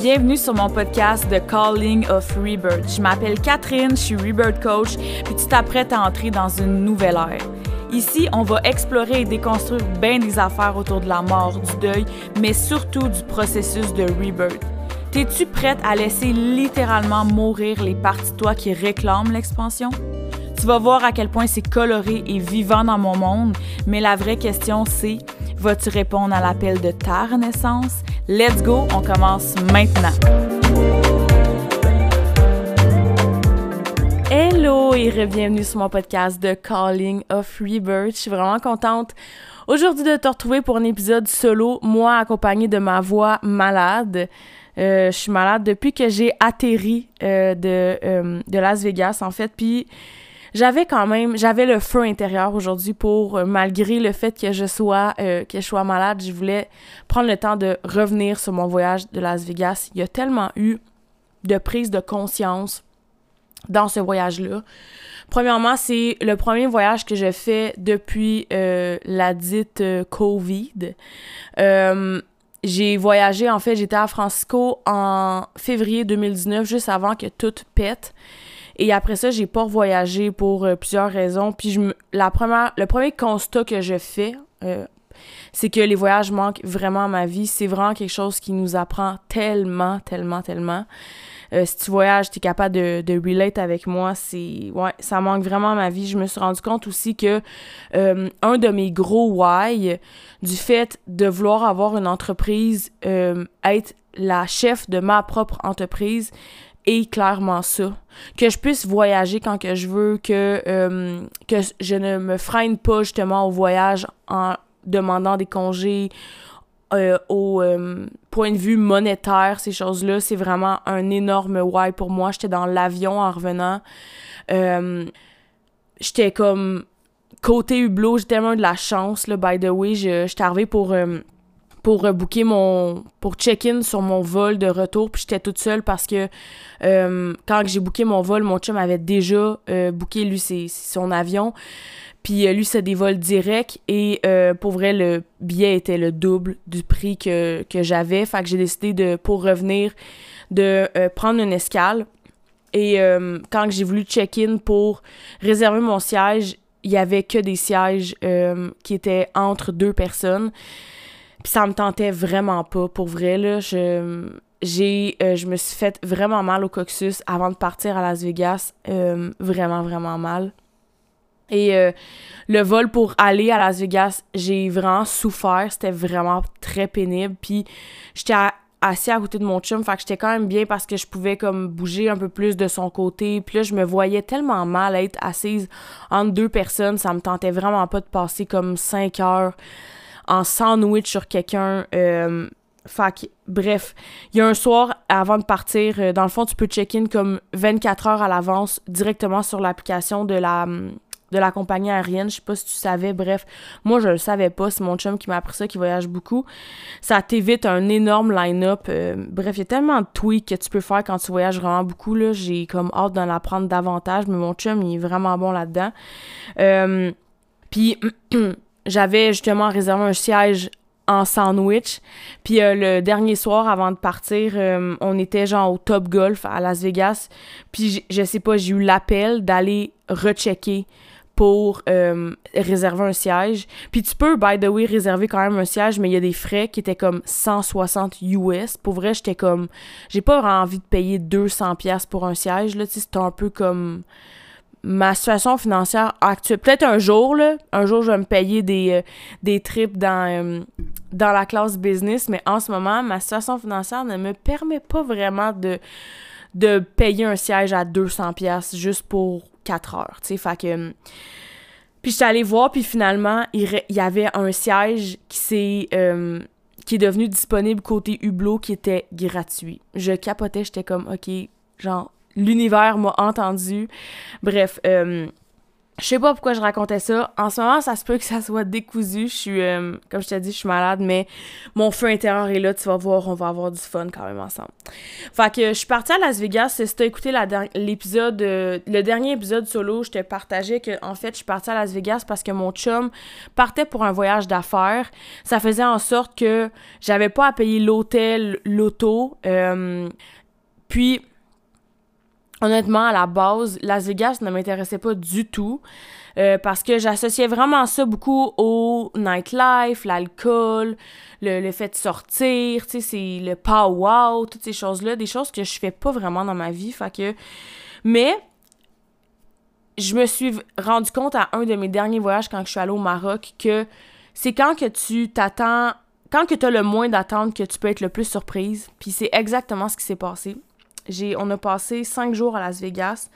Bienvenue sur mon podcast The Calling of Rebirth. Je m'appelle Catherine, je suis Rebirth Coach, puis tu t'apprêtes à entrer dans une nouvelle ère. Ici, on va explorer et déconstruire bien des affaires autour de la mort, du deuil, mais surtout du processus de rebirth. T'es-tu prête à laisser littéralement mourir les parties de toi qui réclament l'expansion? Tu vas voir à quel point c'est coloré et vivant dans mon monde, mais la vraie question c'est, vas-tu répondre à l'appel de ta renaissance? Let's go, on commence maintenant. Hello et bienvenue sur mon podcast de Calling of Rebirth. Je suis vraiment contente aujourd'hui de te retrouver pour un épisode solo, moi accompagnée de ma voix malade. Euh, je suis malade depuis que j'ai atterri euh, de, euh, de Las Vegas, en fait. Puis j'avais quand même, j'avais le feu intérieur aujourd'hui pour, malgré le fait que je sois, que je sois malade, je voulais prendre le temps de revenir sur mon voyage de Las Vegas. Il y a tellement eu de prise de conscience dans ce voyage-là. Premièrement, c'est le premier voyage que je fais depuis la dite COVID. Euh, j'ai voyagé, en fait, j'étais à Francisco en février 2019, juste avant que tout pète. Et après ça, j'ai pas voyagé pour euh, plusieurs raisons. Puis je le premier constat que je fais, euh, c'est que les voyages manquent vraiment à ma vie. C'est vraiment quelque chose qui nous apprend tellement, tellement, tellement. Euh, si tu voyages, tu es capable de, de relate avec moi. C'est ouais, ça manque vraiment à ma vie. Je me suis rendu compte aussi que un de mes gros why du fait de vouloir avoir une entreprise, être la chef de ma propre entreprise, est clairement ça. Que je puisse voyager quand que je veux, que, que je ne me freine pas justement au voyage en demandant des congés euh, au euh, point de vue monétaire, ces choses-là, c'est vraiment un énorme why pour moi. J'étais dans l'avion en revenant. Euh, j'étais comme côté Hublot, j'ai tellement de la chance, là, by the way. J'étais arrivée pour pour booker mon pour check-in sur mon vol de retour puis j'étais toute seule parce que quand j'ai booké mon vol mon chum avait déjà booké lui son avion puis euh, lui, c'est des vols directs et euh, pour vrai, le billet était le double du prix que, j'avais. Fait que j'ai décidé de, pour revenir, de euh, prendre une escale. Et quand j'ai voulu check-in pour réserver mon siège, il y avait que des sièges qui étaient entre deux personnes. Puis ça me tentait vraiment pas, pour vrai, là. Je, j'ai, je me suis fait vraiment mal au coccyx avant de partir à Las Vegas. vraiment, vraiment mal. Et euh, le vol pour aller à Las Vegas, j'ai vraiment souffert. C'était vraiment très pénible. Puis j'étais assis à côté de mon chum, fait que j'étais quand même bien parce que je pouvais comme bouger un peu plus de son côté. Puis là, je me voyais tellement mal être assise entre deux personnes. Ça me tentait vraiment pas de passer comme cinq heures en sandwich sur quelqu'un. Euh, que, bref, il y a un soir avant de partir, euh, dans le fond, tu peux check-in comme 24 heures à l'avance directement sur l'application de la de la compagnie aérienne. Je sais pas si tu savais. Bref, moi, je le savais pas. C'est mon chum qui m'a appris ça, qui voyage beaucoup. Ça t'évite un énorme line-up. Euh, bref, il y a tellement de tweaks que tu peux faire quand tu voyages vraiment beaucoup. Là. J'ai comme hâte d'en apprendre davantage, mais mon chum, il est vraiment bon là-dedans. Puis, j'avais justement réservé un siège en sandwich. Puis euh, le dernier soir avant de partir, on était genre au Top Golf à Las Vegas. Puis je sais pas, j'ai eu l'appel d'aller rechecker pour euh, réserver un siège. Puis tu peux, by the way, réserver quand même un siège, mais il y a des frais qui étaient comme 160 US. Pour vrai, j'étais comme... J'ai pas envie de payer 200 pièces pour un siège, là. Tu sais, c'est un peu comme... Ma situation financière actuelle. Peut-être un jour, là, un jour, je vais me payer des, euh, trips dans, euh, dans la classe business, mais en ce moment, ma situation financière ne me permet pas vraiment de, payer un siège à 200 pièces juste pour 4 heures, tu sais, fait puis j'étais allée voir, puis finalement, il, y avait un siège qui. Hum, qui est devenu disponible côté Hublot, qui était gratuit. Je capotais, j'étais comme, OK, genre, l'univers m'a entendu. Bref, euh, je sais pas pourquoi je racontais ça. En ce moment, ça se peut que ça soit décousu. Je suis, euh, comme je t'ai dit, je suis malade, mais mon feu intérieur est là. Tu vas voir, on va avoir du fun quand même ensemble. Fait que je suis partie à Las Vegas. Si t'as écouté l'épisode, euh, le dernier épisode solo, je te partageais que, en fait, je suis partie à Las Vegas parce que mon chum partait pour un voyage d'affaires. Ça faisait en sorte que j'avais pas à payer l'hôtel, l'auto. Puis, honnêtement, à la base, Las Vegas ne m'intéressait pas du tout. Euh, parce que j'associais vraiment ça beaucoup au nightlife, l'alcool, le, fait de sortir, tu sais, c'est le pow-wow, toutes ces choses-là, des choses que je fais pas vraiment dans ma vie. Mais, je me suis rendu compte à un de mes derniers voyages quand je suis allée au Maroc que c'est quand que tu t'attends, quand que tu as le moins d'attente que tu peux être le plus surprise, puis c'est exactement ce qui s'est passé on a passé cinq jours à Las Vegas.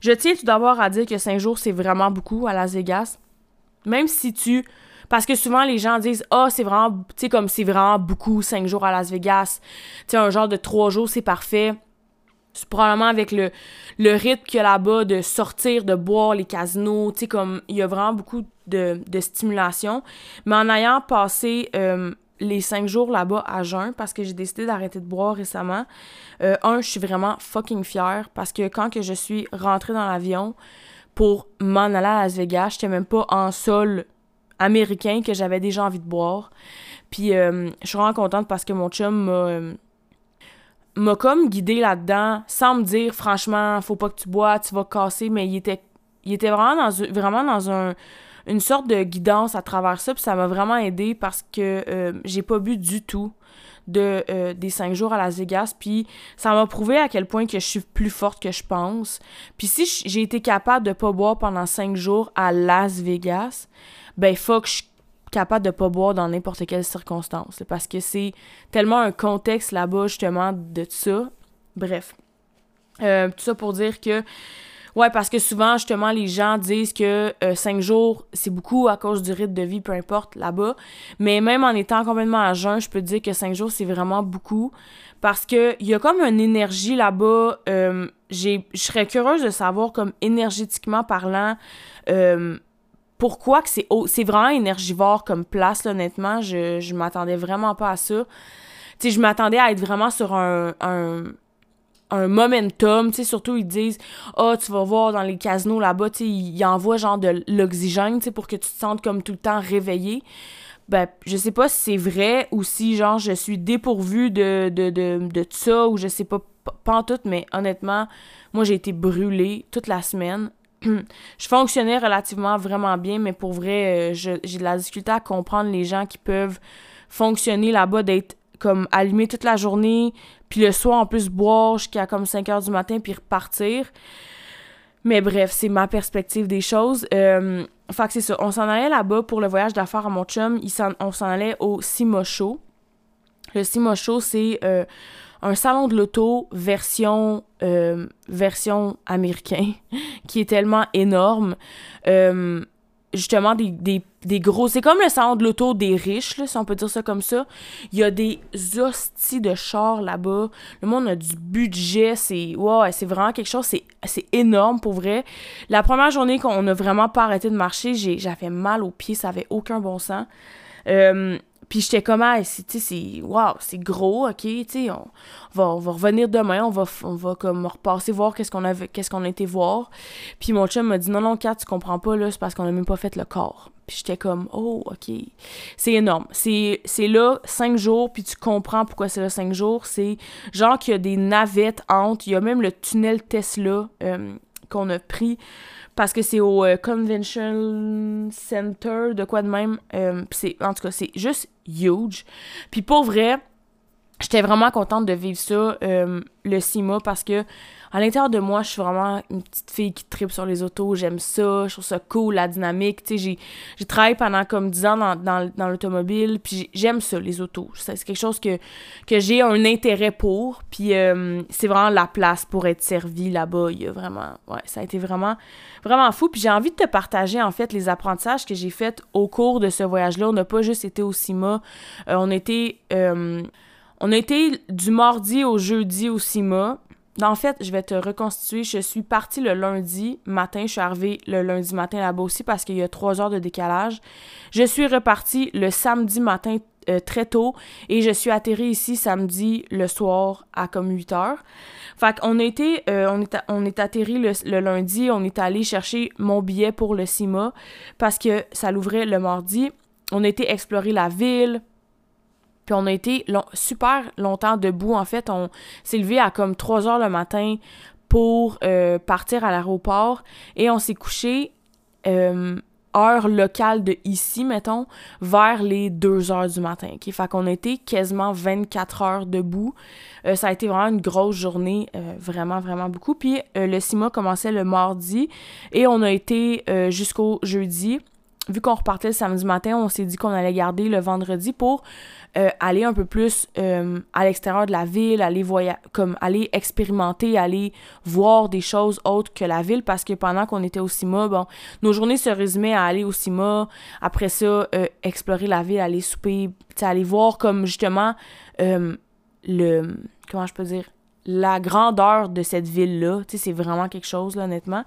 Je tiens tout d'abord à dire que cinq jours, c'est vraiment beaucoup à Las Vegas. Même si tu. Parce que souvent, les gens disent Ah, oh, c'est vraiment. Tu sais, comme c'est vraiment beaucoup, cinq jours à Las Vegas. Tu sais, un genre de trois jours, c'est parfait. C'est probablement avec le, le rythme qu'il y a là-bas de sortir, de boire, les casinos. Tu sais, comme il y a vraiment beaucoup de, de stimulation. Mais en ayant passé euh, les cinq jours là-bas à jeun parce que j'ai décidé d'arrêter de boire récemment. Euh, un, je suis vraiment fucking fière parce que quand que je suis rentrée dans l'avion pour m'en aller à Las Vegas, j'étais même pas en sol américain que j'avais déjà envie de boire. Puis euh, je suis vraiment contente parce que mon chum m'a euh, m'a comme guidé là-dedans sans me dire franchement faut pas que tu bois, tu vas casser mais il était il était vraiment vraiment dans un une sorte de guidance à travers ça, puis ça m'a vraiment aidé parce que euh, j'ai pas bu du tout de euh, des cinq jours à Las Vegas puis ça m'a prouvé à quel point que je suis plus forte que je pense. Puis si j'ai été capable de pas boire pendant cinq jours à Las Vegas ben que je suis capable de pas boire dans n'importe quelle circonstance parce que c'est tellement un contexte là-bas justement de ça. Bref. Euh, tout ça pour dire que Ouais, parce que souvent, justement, les gens disent que euh, cinq jours, c'est beaucoup à cause du rythme de vie, peu importe, là-bas. Mais même en étant complètement à jeun, je peux te dire que cinq jours, c'est vraiment beaucoup. Parce que il y a comme une énergie là-bas. Euh, je serais curieuse de savoir, comme énergétiquement parlant, euh, pourquoi que c'est c'est vraiment énergivore comme place, honnêtement. Je, je m'attendais vraiment pas à ça. Tu sais, je m'attendais à être vraiment sur un momentum, tu sais, surtout ils disent « Ah, oh, tu vas voir dans les casinos là-bas, tu sais, ils envoient genre de l'oxygène, tu sais, pour que tu te sentes comme tout le temps réveillé. » Ben, je sais pas si c'est vrai ou si, genre, je suis dépourvue de, de, de, de ça ou je sais pas, pas en tout, mais honnêtement, moi, j'ai été brûlée toute la semaine. je fonctionnais relativement vraiment bien, mais pour vrai, euh, j'ai de la difficulté à comprendre les gens qui peuvent fonctionner là-bas, d'être comme allumé toute la journée, puis le soir en plus boire jusqu'à comme 5 heures du matin, puis repartir. Mais bref, c'est ma perspective des choses. Euh, fait que c'est ça. On s'en allait là-bas pour le voyage d'affaires à mon chum. on s'en allait au Simo Show. Le Simo Show, c'est euh, un salon de l'auto version, euh, version américain qui est tellement énorme. Euh, justement des, des, des gros. C'est comme le salon de l'auto des riches, là, si on peut dire ça comme ça. Il y a des hosties de chars là-bas. Le monde a du budget. C'est ouais, c'est vraiment quelque chose. C'est énorme pour vrai. La première journée qu'on a vraiment pas arrêté de marcher, j'avais mal aux pieds. Ça avait aucun bon sens. Euh, puis j'étais comme, ah, c'est, wow, c'est gros, ok, tu sais, on, va, on va revenir demain, on va, on va comme repasser voir qu'est-ce qu'on avait, qu'est-ce qu'on a été voir. Puis mon chum m'a dit, non, non, Kat, tu comprends pas, là, c'est parce qu'on a même pas fait le corps. Puis j'étais comme, oh, ok. C'est énorme. C'est, c'est là cinq jours, puis tu comprends pourquoi c'est là cinq jours. C'est genre qu'il y a des navettes entre, il y a même le tunnel Tesla euh, qu'on a pris parce que c'est au euh, Convention Center, de quoi de même. Euh, c'est, en tout cas, c'est juste huge. Puis pour vrai, j'étais vraiment contente de vivre ça, euh, le CIMA, parce que à l'intérieur de moi, je suis vraiment une petite fille qui tripe sur les autos. J'aime ça, je trouve ça cool, la dynamique. Tu sais, j'ai travaillé pendant comme 10 ans dans, dans, dans l'automobile, puis j'aime ça, les autos. C'est quelque chose que, que j'ai un intérêt pour, puis euh, c'est vraiment la place pour être servi là-bas. Il y a vraiment, ouais, ça a été vraiment, vraiment fou. Puis j'ai envie de te partager, en fait, les apprentissages que j'ai faits au cours de ce voyage-là. On n'a pas juste été au CIMA, euh, on était... Euh, on a été du mardi au jeudi au CIMA. En fait, je vais te reconstituer. Je suis partie le lundi matin. Je suis arrivée le lundi matin là-bas aussi parce qu'il y a trois heures de décalage. Je suis repartie le samedi matin euh, très tôt et je suis atterri ici samedi le soir à comme 8 heures. Fait qu'on a été, euh, on, est, on est atterri le, lundi, on est allé chercher mon billet pour le CIMA parce que ça l'ouvrait le mardi. On a été explorer la ville, puis on a été super longtemps debout. En fait, on s'est levé à comme 3 heures le matin pour euh, partir à l'aéroport et on s'est couché heure locale de ici, mettons, vers les 2 heures du matin. Okay? Fait qu'on a été quasiment 24 heures debout. Euh, ça a été vraiment une grosse journée, euh, vraiment, vraiment beaucoup. Puis euh, le CIMA commençait le mardi et on a été jusqu'au jeudi. Vu qu'on repartait le samedi matin, on s'est dit qu'on allait garder le vendredi pour euh, aller un peu plus euh, à l'extérieur de la ville, aller voya comme aller expérimenter, aller voir des choses autres que la ville parce que pendant qu'on était au CIMA, bon, nos journées se résumaient à aller au CIMA, après ça, euh, explorer la ville, aller souper, aller voir comme justement le comment je peux dire la grandeur de cette ville-là, c'est vraiment quelque chose, là, honnêtement.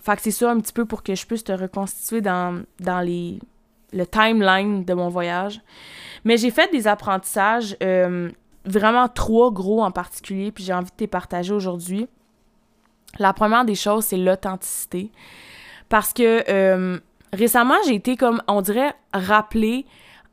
Fait que c'est ça un petit peu pour que je puisse te reconstituer dans, les, le timeline de mon voyage. Mais j'ai fait des apprentissages, euh, vraiment trois gros en particulier, puis j'ai envie de te partager aujourd'hui. La première des choses, c'est l'authenticité. Parce que euh, récemment, j'ai été comme, on dirait, rappelée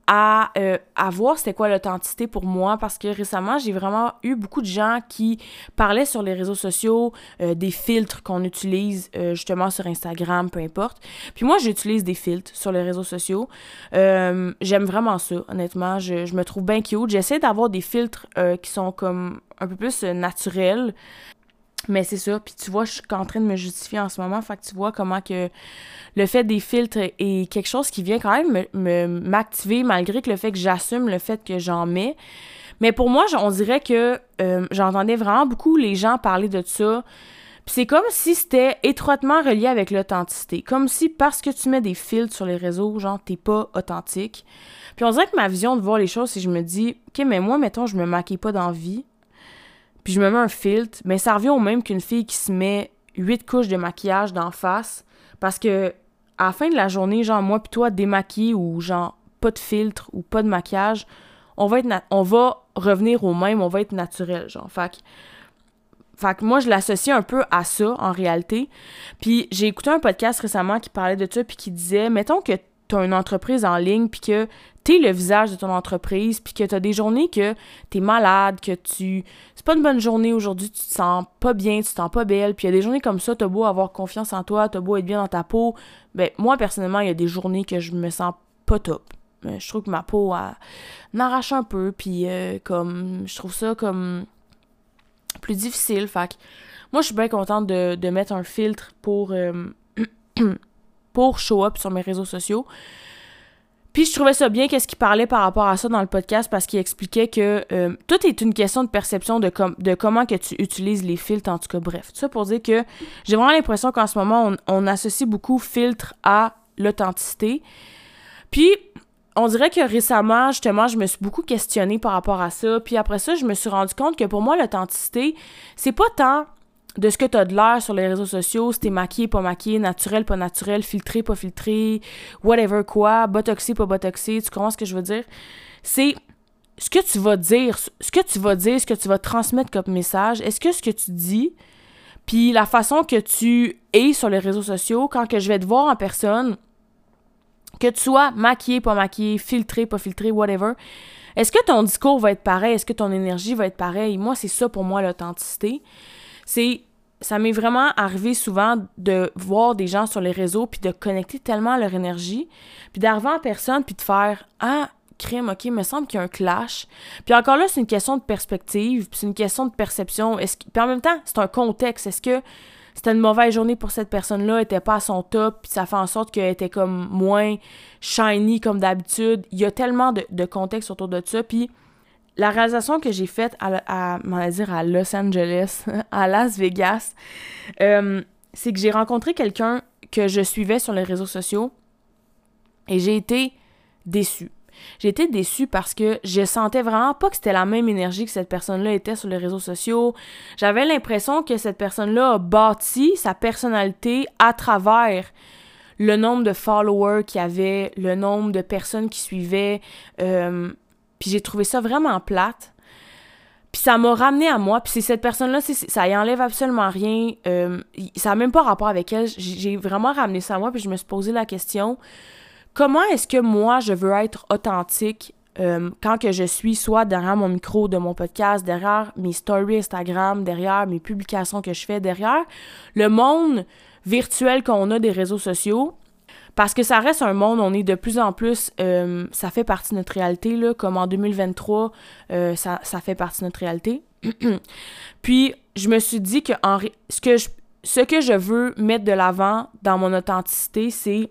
à, euh, à voir c'était quoi l'authenticité pour moi parce que récemment j'ai vraiment eu beaucoup de gens qui parlaient sur les réseaux sociaux euh, des filtres qu'on utilise euh, justement sur Instagram peu importe. Puis moi j'utilise des filtres sur les réseaux sociaux. J'aime vraiment ça honnêtement. Je, je me trouve bien cute. J'essaie d'avoir des filtres qui sont comme un peu plus naturels mais c'est ça. Puis tu vois, je suis en train de me justifier en ce moment. Fait que tu vois comment que le fait des filtres est quelque chose qui vient quand même me, m'activer malgré que le fait que j'assume le fait que j'en mets. Mais pour moi, on dirait que euh, j'entendais vraiment beaucoup les gens parler de ça. Puis c'est comme si c'était étroitement relié avec l'authenticité. Comme si parce que tu mets des filtres sur les réseaux, genre, t'es pas authentique. Puis on dirait que ma vision de voir les choses, c'est je me dis, OK, mais moi, mettons, je me maquille pas d'envie puis je me mets un filtre, mais ça revient au même qu'une fille qui se met huit couches de maquillage d'en face parce que à la fin de la journée, genre moi puis toi démaquillés ou genre pas de filtre ou pas de maquillage, on va revenir au même, on va être naturel genre. Fait que, fait que moi je l'associe un peu à ça en réalité. Puis j'ai écouté un podcast récemment qui parlait de ça puis qui disait mettons que tu une entreprise en ligne puis que t'es le visage de ton entreprise, puis que t'as des journées que t'es malade, que tu... C'est pas une bonne journée aujourd'hui, tu te sens pas bien, tu te sens pas belle, puis il y a des journées comme ça, t'as beau avoir confiance en toi, t'as beau être bien dans ta peau, ben moi, personnellement, il y a des journées que je me sens pas top. Je trouve que ma peau, m'arrache un peu, puis euh, comme... Je trouve ça comme... plus difficile, fait moi, je suis bien contente de, mettre un filtre pour... Euh, pour show up sur mes réseaux sociaux. Puis je trouvais ça bien qu'est-ce qu'il parlait par rapport à ça dans le podcast parce qu'il expliquait que euh, tout est une question de perception de, comment que tu utilises les filtres, en tout cas. Bref, tout ça pour dire que j'ai vraiment l'impression qu'en ce moment, on, associe beaucoup filtre à l'authenticité. Puis on dirait que récemment, justement, je me suis beaucoup questionnée par rapport à ça. Puis après ça, je me suis rendu compte que pour moi, l'authenticité, c'est pas tant de ce que tu as de l'air sur les réseaux sociaux, si t'es maquillé, pas maquillé, naturel, pas naturel, filtré, pas filtré, whatever quoi, botoxé, pas botoxé, tu comprends ce que je veux dire? C'est ce que tu vas dire, ce que tu vas dire, ce que tu vas transmettre comme message, est-ce que ce que tu dis, puis la façon que tu es sur les réseaux sociaux, quand que je vais te voir en personne, que tu sois maquillé, pas maquillé, filtré, pas filtré, whatever, est-ce que ton discours va être pareil? Est-ce que ton énergie va être pareille? Moi, c'est ça pour moi l'authenticité c'est ça m'est vraiment arrivé souvent de voir des gens sur les réseaux puis de connecter tellement leur énergie, puis d'arriver en personne puis de faire ah crime, ok, il me semble qu'il y a un clash. Puis encore là, c'est une question de perspective, puis c'est une question de perception. Est-ce puis en même temps, c'est un contexte. Est-ce que c'était une mauvaise journée pour cette personne-là, elle était pas à son top, puis ça fait en sorte qu'elle était comme moins shiny comme d'habitude. Il y a tellement de, de contexte autour de ça, puis la réalisation que j'ai faite à, à, dire à Los Angeles, à Las Vegas, euh, c'est que j'ai rencontré quelqu'un que je suivais sur les réseaux sociaux et j'ai été déçue. j'ai été déçue parce que je sentais vraiment pas que c'était la même énergie que cette personne-là était sur les réseaux sociaux. J'avais l'impression que cette personne-là a bâti sa personnalité à travers le nombre de followers qu'il y avait, le nombre de personnes qui suivaient. Euh, puis j'ai trouvé ça vraiment plate. Puis ça m'a ramené à moi. Puis c'est cette personne-là, ça y enlève absolument rien. Euh, ça n'a même pas rapport avec elle. J'ai vraiment ramené ça à moi. Puis je me suis posé la question comment est-ce que moi, je veux être authentique euh, quand que je suis soit derrière mon micro de mon podcast, derrière mes stories Instagram, derrière mes publications que je fais, derrière le monde virtuel qu'on a des réseaux sociaux? Parce que ça reste un monde, on est de plus en plus, euh, ça fait partie de notre réalité, comme en 2023, euh, ça, ça, fait partie de notre réalité. Puis, je me suis dit que en, ce, que je, ce que je veux mettre de l'avant dans mon authenticité, c'est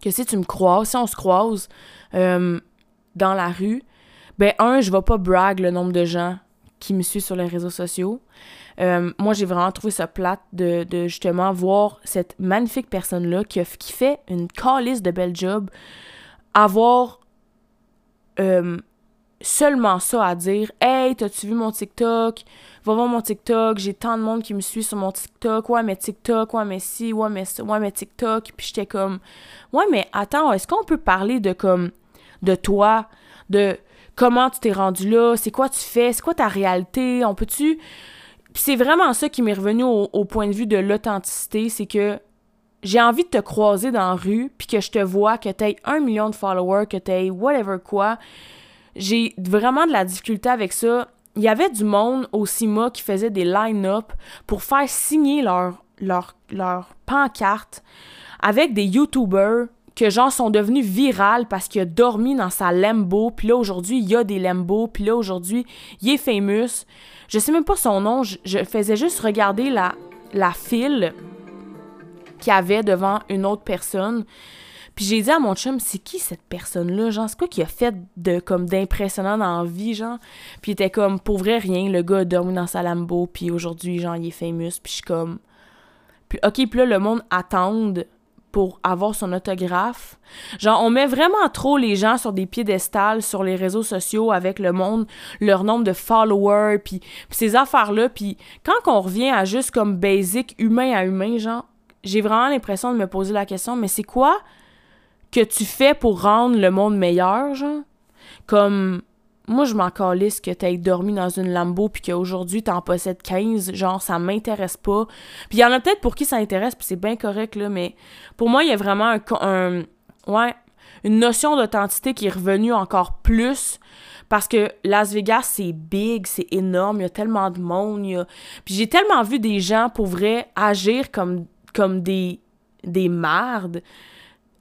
que si tu me croises, si on se croise euh, dans la rue, ben un, je vais pas brag le nombre de gens qui me suivent sur les réseaux sociaux. Euh, moi, j'ai vraiment trouvé ça plate de, justement voir cette magnifique personne-là qui, fait une calice de bel job, avoir euh, seulement ça à dire Hey, t'as-tu vu mon TikTok? Va voir mon TikTok, j'ai tant de monde qui me suit sur mon TikTok. Ouais, mais TikTok, ouais, mais si, ouais, mais ça, ouais, mais TikTok. Puis j'étais comme Ouais, mais attends, est-ce qu'on peut parler de comme de toi, de comment tu t'es rendu là, c'est quoi tu fais, c'est quoi ta réalité, on peut-tu? C'est vraiment ça qui m'est revenu au, point de vue de l'authenticité, c'est que j'ai envie de te croiser dans la rue, puis que je te vois, que t'aies un million de followers, que t'aies whatever quoi. J'ai vraiment de la difficulté avec ça. Il y avait du monde au CIMA qui faisait des line-up pour faire signer leur, leur, leur pancarte avec des YouTubers que genre sont devenus virales parce qu'il a dormi dans sa Lambo, puis là aujourd'hui il y a des Lambo, puis là aujourd'hui il est famous. Je sais même pas son nom, je, faisais juste regarder la, la file qu'il avait devant une autre personne. Puis j'ai dit à mon chum, c'est qui cette personne-là? Genre, c'est quoi qui a fait de comme d'impressionnant dans la vie, genre? Puis il était comme, pour vrai, rien. Le gars a dormi dans sa Lambo, puis aujourd'hui, genre, il est famous. Puis je suis comme... Puis ok, puis là, le monde attend pour avoir son autographe. Genre, on met vraiment trop les gens sur des piédestals sur les réseaux sociaux avec le monde, leur nombre de followers, puis, ces affaires-là. Puis quand on revient à juste comme basic, humain à humain, genre, j'ai vraiment l'impression de me poser la question, mais c'est quoi que tu fais pour rendre le monde meilleur, genre? Comme, moi, je m'en calisse que t'aies dormi dans une Lambo puis qu'aujourd'hui t'en possèdes 15. Genre, ça m'intéresse pas. Puis il y en a peut-être pour qui ça intéresse, puis c'est bien correct, là, mais pour moi, il y a vraiment un, ouais, une notion d'authenticité qui est revenue encore plus parce que Las Vegas, c'est big, c'est énorme, il y a tellement de monde. Puis j'ai tellement vu des gens, pour vrai, agir comme, comme des, des mardes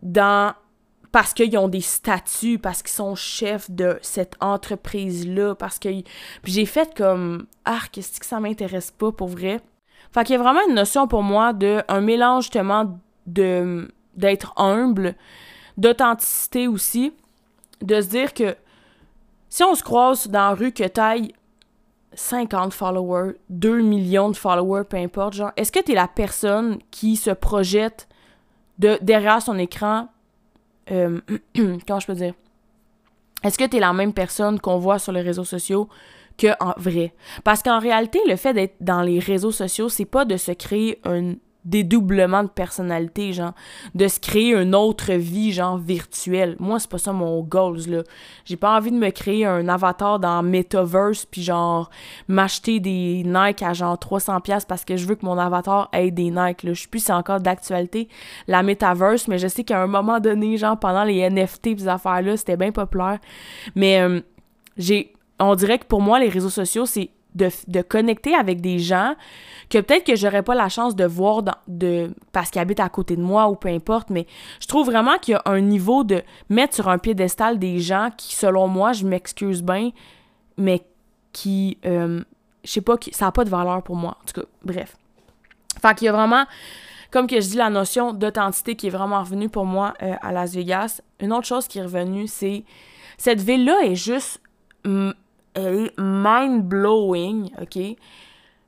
dans parce qu'ils ont des statuts, parce qu'ils sont chefs de cette entreprise-là, parce que... J'ai fait comme, ah, qu'est-ce que ça m'intéresse pas pour vrai? Fait qu'il y a vraiment une notion pour moi de un mélange justement de d'être humble, d'authenticité aussi, de se dire que si on se croise dans la rue que taille 50 followers, 2 millions de followers, peu importe, genre, est-ce que tu es la personne qui se projette de, derrière son écran euh, comment je peux dire? Est-ce que tu es la même personne qu'on voit sur les réseaux sociaux que en vrai? Parce qu'en réalité, le fait d'être dans les réseaux sociaux, c'est pas de se créer un dédoublement de personnalité, genre, de se créer une autre vie, genre, virtuelle. Moi, c'est pas ça mon goals, là. J'ai pas envie de me créer un avatar dans Metaverse, puis genre, m'acheter des Nike à genre 300$ parce que je veux que mon avatar ait des Nike, là. Je sais plus c'est encore d'actualité, la Metaverse, mais je sais qu'à un moment donné, genre, pendant les NFT ces affaires-là, c'était bien populaire. Mais, euh, j'ai... On dirait que pour moi, les réseaux sociaux, c'est de, de connecter avec des gens que peut-être que j'aurais pas la chance de voir de, parce qu'ils habitent à côté de moi ou peu importe, mais je trouve vraiment qu'il y a un niveau de mettre sur un piédestal des gens qui, selon moi, je m'excuse bien, mais qui, euh, je sais pas, qui, ça n'a pas de valeur pour moi. En tout cas, bref. Fait qu'il y a vraiment, comme que je dis, la notion d'authenticité qui est vraiment revenue pour moi euh, à Las Vegas. Une autre chose qui est revenue, c'est cette ville-là est juste, elle est mind-blowing, OK?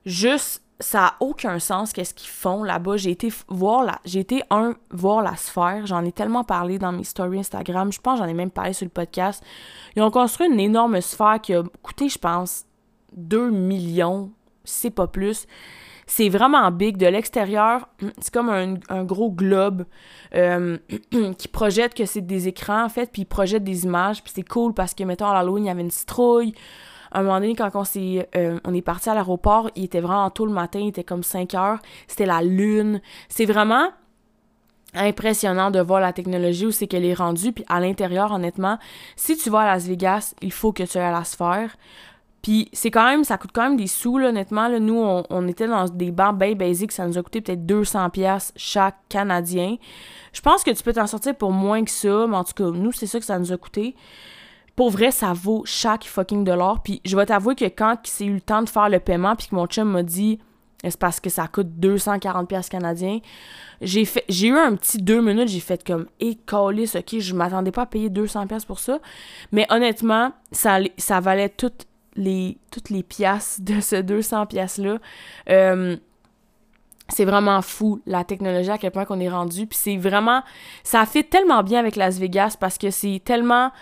Juste ça a aucun sens qu'est-ce qu'ils font là-bas. J'ai été voir la, j'ai été un voir la sphère. J'en ai tellement parlé dans mes stories Instagram. Je pense j'en ai même parlé sur le podcast. Ils ont construit une énorme sphère qui a coûté, je pense, 2 millions, c'est pas plus. C'est vraiment big. De l'extérieur, c'est comme un, gros globe euh, qui projette que c'est des écrans, en fait, puis il projette des images. Puis c'est cool parce que, mettons, à l'Halloween, il y avait une citrouille. À un moment donné, quand on, est, euh, on est parti à l'aéroport, il était vraiment tôt le matin, il était comme 5 heures. C'était la lune. C'est vraiment impressionnant de voir la technologie où c'est qu'elle est rendue. Puis à l'intérieur, honnêtement, si tu vas à Las Vegas, il faut que tu ailles à la sphère. Puis c'est quand même, ça coûte quand même des sous, là, honnêtement. Là. Nous, on, était dans des bancs bien basiques, ça nous a coûté peut-être 200$ chaque Canadien. Je pense que tu peux t'en sortir pour moins que ça, mais en tout cas, nous, c'est ça que ça nous a coûté. Pour vrai, ça vaut chaque fucking dollar. Puis je vais t'avouer que quand c'est eu le temps de faire le paiement, puis que mon chum m'a dit c'est parce que ça coûte 240$ canadiens. J'ai fait j'ai eu un petit deux minutes, j'ai fait comme et ce ok, je m'attendais pas à payer 200$ pour ça. Mais honnêtement, ça, ça valait tout les, toutes les pièces de ce 200 pièces-là. Euh, c'est vraiment fou, la technologie, à quel point qu'on est rendu. Puis c'est vraiment... Ça fait tellement bien avec Las Vegas parce que c'est tellement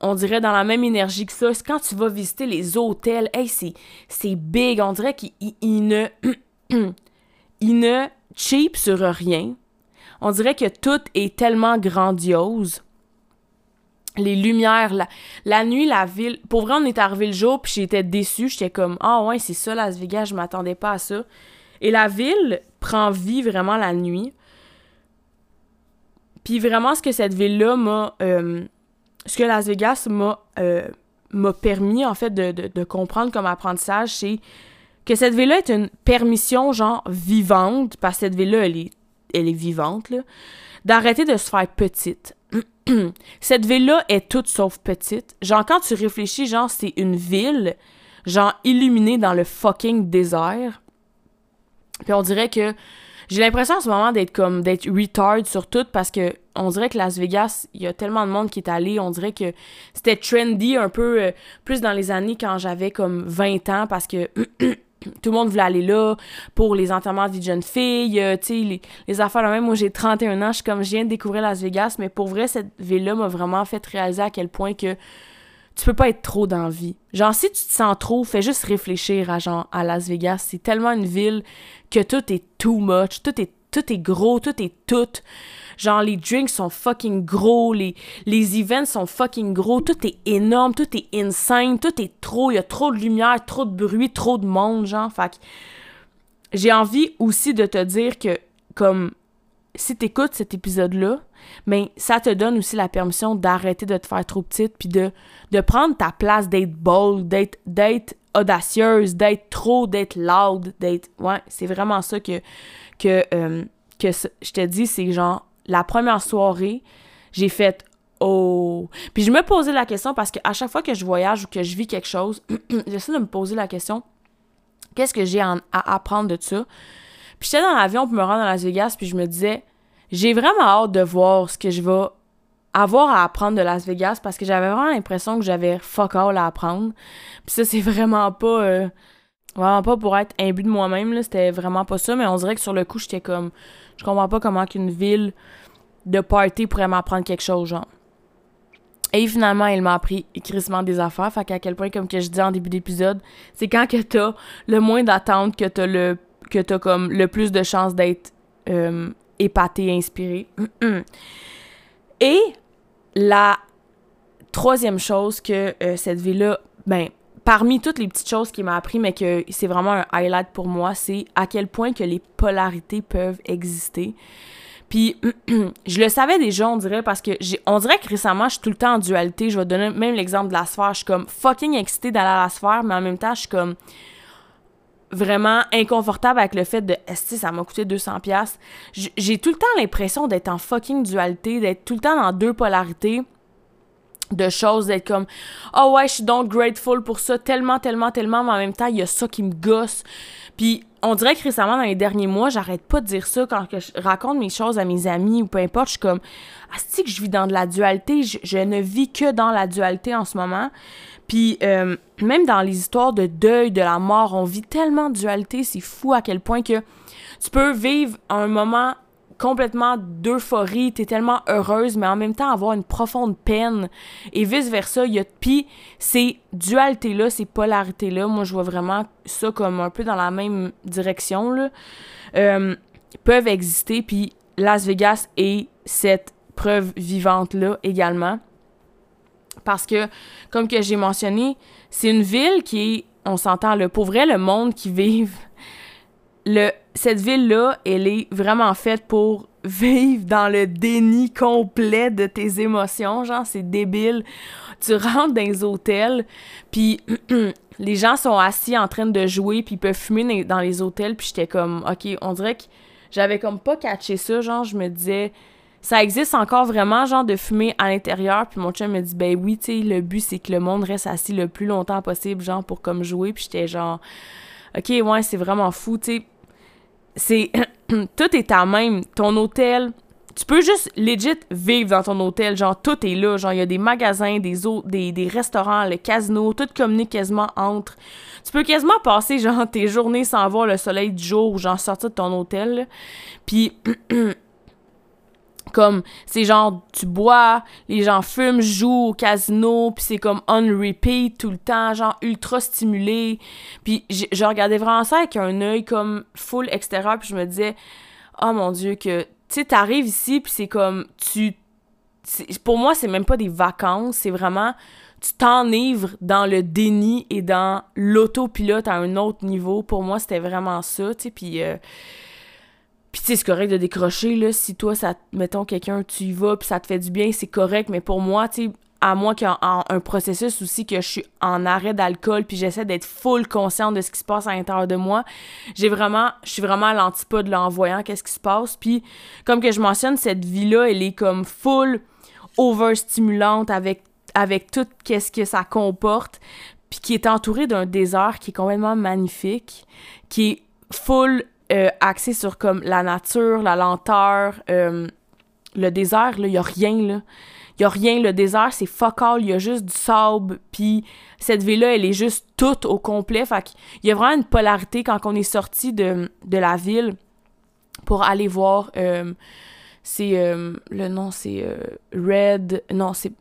on dirait dans la même énergie que ça. Quand tu vas visiter les hôtels, hey, c'est big. On dirait qu'il ne, il ne cheap sur rien. On dirait que tout est tellement grandiose les lumières, la, nuit, la ville. Pour vrai, on est arrivé le jour, puis j'étais déçue. J'étais comme, ah ouais, c'est ça, Las Vegas, je m'attendais pas à ça. Et la ville prend vie vraiment la nuit. Puis vraiment, ce que cette ville-là m'a. Euh, ce que Las Vegas m'a euh, permis, en fait, de, de, comprendre comme apprentissage, c'est que cette ville-là est une permission, genre, vivante, parce que cette ville-là, elle est, elle est vivante, là, d'arrêter de se faire petite cette ville-là est toute sauf petite. Genre, quand tu réfléchis, genre, c'est une ville, genre, illuminée dans le fucking désert. Puis on dirait que j'ai l'impression en ce moment d'être comme, d'être retard sur tout parce que on dirait que Las Vegas, il y a tellement de monde qui est allé, on dirait que c'était trendy un peu euh, plus dans les années quand j'avais comme 20 ans parce que tout le monde voulait aller là pour les enterrements de jeunes filles, euh, tu sais, les, affaires même. Moi, j'ai 31 ans, je suis comme, je viens de découvrir Las Vegas, mais pour vrai, cette ville-là m'a vraiment fait réaliser à quel point que tu peux pas être trop dans la vie. Genre, si tu te sens trop, fais juste réfléchir à, genre, à Las Vegas. C'est tellement une ville que tout est too much, tout est, tout est gros, tout est tout. Genre, les drinks sont fucking gros, les, les events sont fucking gros, tout est énorme, tout est insane, tout est trop, il y a trop de lumière, trop de bruit, trop de monde, genre. Fait j'ai envie aussi de te dire que, comme, si t'écoutes cet épisode-là, mais ça te donne aussi la permission d'arrêter de te faire trop petite, puis de, de prendre ta place, d'être bold, d'être audacieuse, d'être trop, d'être loud, d'être... Ouais, c'est vraiment ça que, que, euh, je te dis, c'est genre, la première soirée, j'ai fait Oh. Puis je me posais la question parce qu'à chaque fois que je voyage ou que je vis quelque chose, j'essaie de me poser la question qu'est-ce que j'ai à apprendre de ça? Puis j'étais dans l'avion pour me rendre à Las Vegas, puis je me disais j'ai vraiment hâte de voir ce que je vais avoir à apprendre de Las Vegas parce que j'avais vraiment l'impression que j'avais fuck all à apprendre. Puis ça, c'est vraiment pas. Euh, vraiment pas pour être imbu de moi-même, là. C'était vraiment pas ça, mais on dirait que sur le coup, j'étais comme je comprends pas comment qu'une ville de party pourrait m'apprendre quelque chose, genre. Et finalement, il m'a appris écrissement des affaires. Fait qu'à quel point, comme que je disais en début d'épisode, c'est quand que t'as le moins d'attente que t'as le que t'as comme le plus de chances d'être euh, épaté, inspiré. Et la troisième chose que euh, cette ville-là, ben, parmi toutes les petites choses qu'il m'a appris, mais que c'est vraiment un highlight pour moi, c'est à quel point que les polarités peuvent exister. Puis, je le savais déjà, on dirait, parce que j'ai, on dirait que récemment, je suis tout le temps en dualité. Je vais donner même l'exemple de la sphère. Je suis comme fucking excitée d'aller à la sphère, mais en même temps, je suis comme vraiment inconfortable avec le fait de est ça m'a coûté 200 pièces j'ai tout le temps l'impression d'être en fucking dualité d'être tout le temps dans deux polarités de choses, d'être comme oh ouais, je suis donc grateful pour ça, tellement, tellement, tellement, mais en même temps, il y a ça qui me gosse. Puis on dirait que récemment, dans les derniers mois, j'arrête pas de dire ça quand je raconte mes choses à mes amis ou peu importe. Je suis comme, ah, que je vis dans de la dualité. Je, ne vis que dans la dualité en ce moment. Puis euh, même dans les histoires de deuil, de la mort, on vit tellement de dualité. C'est fou à quel point que tu peux vivre un moment complètement d'euphorie, t'es tellement heureuse, mais en même temps avoir une profonde peine et vice-versa. Il y a, puis ces dualités-là, ces polarités-là, moi je vois vraiment ça comme un peu dans la même direction, là, euh, peuvent exister, puis Las Vegas est cette preuve vivante-là également. Parce que, comme que j'ai mentionné, c'est une ville qui est, on s'entend, le pour vrai, le monde qui vit le, cette ville-là, elle est vraiment faite pour vivre dans le déni complet de tes émotions. Genre, c'est débile. Tu rentres dans les hôtels, puis les gens sont assis en train de jouer, puis ils peuvent fumer dans les hôtels, puis j'étais comme, OK, on dirait que j'avais comme pas catché ça. Genre, je me disais, ça existe encore vraiment, genre, de fumer à l'intérieur, puis mon chum me dit, ben oui, tu sais, le but, c'est que le monde reste assis le plus longtemps possible, genre, pour comme jouer, puis j'étais genre, OK, ouais, c'est vraiment fou, tu sais c'est tout est à même. Ton hôtel, tu peux juste legit vivre dans ton hôtel. Genre, tout est là. Genre, il y a des magasins, des, des, des restaurants, le casino, tout communique quasiment entre. Tu peux quasiment passer, genre, tes journées sans voir le soleil du jour, genre, sortir de ton hôtel. Puis, Comme, c'est genre, tu bois, les gens fument, jouent au casino, puis c'est comme on repeat tout le temps, genre ultra stimulé. Puis je regardais vraiment ça avec un œil comme full extérieur, puis je me disais, oh mon Dieu, que, tu sais, t'arrives ici, puis c'est comme, tu... Pour moi, c'est même pas des vacances, c'est vraiment tu t'enivres dans le déni et dans l'autopilote à un autre niveau. Pour moi, c'était vraiment ça, tu sais, puis... Euh, puis tu sais, c'est correct de décrocher, là, si toi, ça, mettons, quelqu'un, tu y vas, puis ça te fait du bien, c'est correct, mais pour moi, tu sais, à moi qu'il y a un, processus aussi que je suis en arrêt d'alcool, puis j'essaie d'être full consciente de ce qui se passe à l'intérieur de moi, j'ai vraiment, je suis vraiment à l'antipode, là, en voyant qu'est-ce qui se passe, puis comme que je mentionne, cette vie-là, elle est comme full overstimulante avec, avec tout qu'est-ce que ça comporte, puis qui est entourée d'un désert qui est complètement magnifique, qui est full euh, axé sur comme la nature, la lenteur, euh, le désert, il y a rien, là. Il y a rien, le désert, c'est fuck all, il y a juste du sable, puis cette ville-là, elle est juste toute au complet, fait qu'il y a vraiment une polarité quand on est sorti de, de la ville pour aller voir, euh, c'est, le nom, c'est Red, non, c'est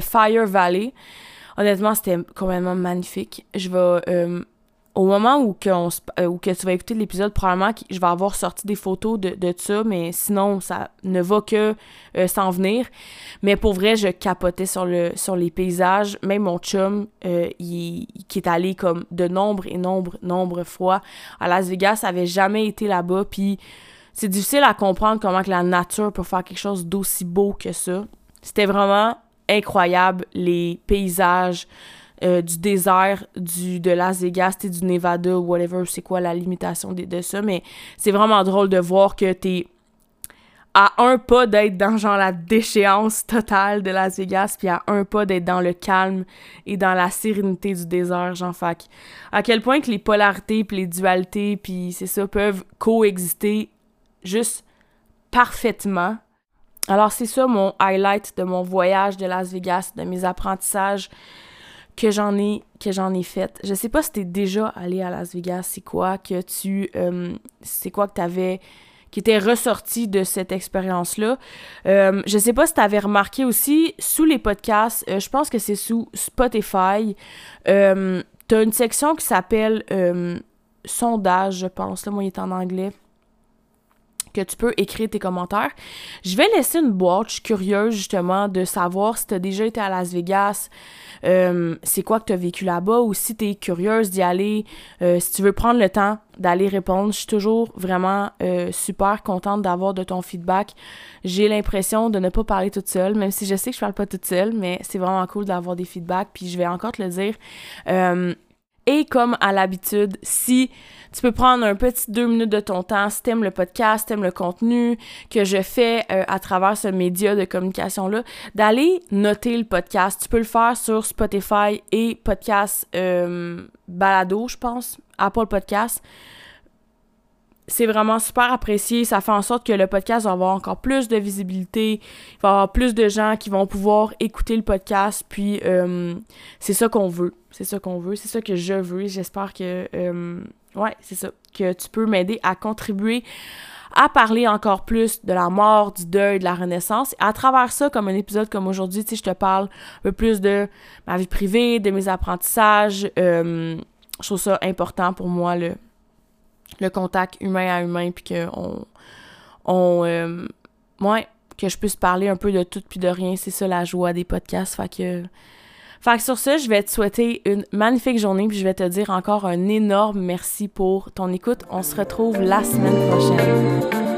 Fire Valley. Honnêtement, c'était complètement magnifique. Je vais au moment où, que, euh, tu vas écouter l'épisode, probablement que je vais avoir sorti des photos de, ça, mais sinon, ça ne va que euh, s'en venir. Mais pour vrai, je capotais sur, le, sur les paysages. Même mon chum, euh, qui est allé comme de nombre et nombre, nombre fois à Las Vegas, avait jamais été là-bas. Puis c'est difficile à comprendre comment la nature peut faire quelque chose d'aussi beau que ça. C'était vraiment incroyable, les paysages, euh, du désert du, de Las Vegas, du Nevada, ou whatever, c'est quoi la limitation de, de ça, mais c'est vraiment drôle de voir que t'es à un pas d'être dans genre la déchéance totale de Las Vegas, puis à un pas d'être dans le calme et dans la sérénité du désert, genre fac. À quel point que les polarités puis les dualités puis c'est ça peuvent coexister juste parfaitement. Alors c'est ça mon highlight de mon voyage de Las Vegas, de mes apprentissages, que j'en ai que j'en ai fait. Je sais pas si t'es déjà allé à Las Vegas, c'est quoi que tu euh, c'est quoi que t'avais qui était ressorti de cette expérience-là. Euh, je sais pas si t'avais remarqué aussi, sous les podcasts, euh, je pense que c'est sous Spotify, euh, t'as une section qui s'appelle sondage, je pense. Là, moi, il est en anglais que tu peux écrire tes commentaires. Je vais laisser une boîte, curieuse justement de savoir si tu as déjà été à Las Vegas, euh, c'est quoi que tu as vécu là-bas ou si tu es curieuse d'y aller, euh, si tu veux prendre le temps d'aller répondre. Je suis toujours vraiment euh, super contente d'avoir de ton feedback. J'ai l'impression de ne pas parler toute seule, même si je sais que je parle pas toute seule, mais c'est vraiment cool d'avoir des feedbacks, puis je vais encore te le dire. Et comme à l'habitude, si tu peux prendre un petit deux minutes de ton temps, si t'aimes le podcast, t'aimes le contenu que je fais euh, à travers ce média de communication-là, d'aller noter le podcast. Tu peux le faire sur Spotify et podcast euh, Balado, je pense, Apple Podcast c'est vraiment super apprécié. Ça fait en sorte que le podcast va avoir encore plus de visibilité. Il va y avoir plus de gens qui vont pouvoir écouter le podcast. Puis, euh, c'est ça qu'on veut. C'est ça qu'on veut. C'est ça que je veux. J'espère que. Euh, ouais, c'est ça. Que tu peux m'aider à contribuer à parler encore plus de la mort, du deuil, de la renaissance. À travers ça, comme un épisode comme aujourd'hui, tu sais, je te parle un peu plus de ma vie privée, de mes apprentissages. Euh, je trouve ça important pour moi, le, le contact humain à humain, puis que on, on euh, que je puisse parler un peu de tout puis de rien, c'est ça la joie des podcasts, fait que fait que sur ça, je vais te souhaiter une magnifique journée, puis je vais te dire encore un énorme merci pour ton écoute. On se retrouve la semaine prochaine.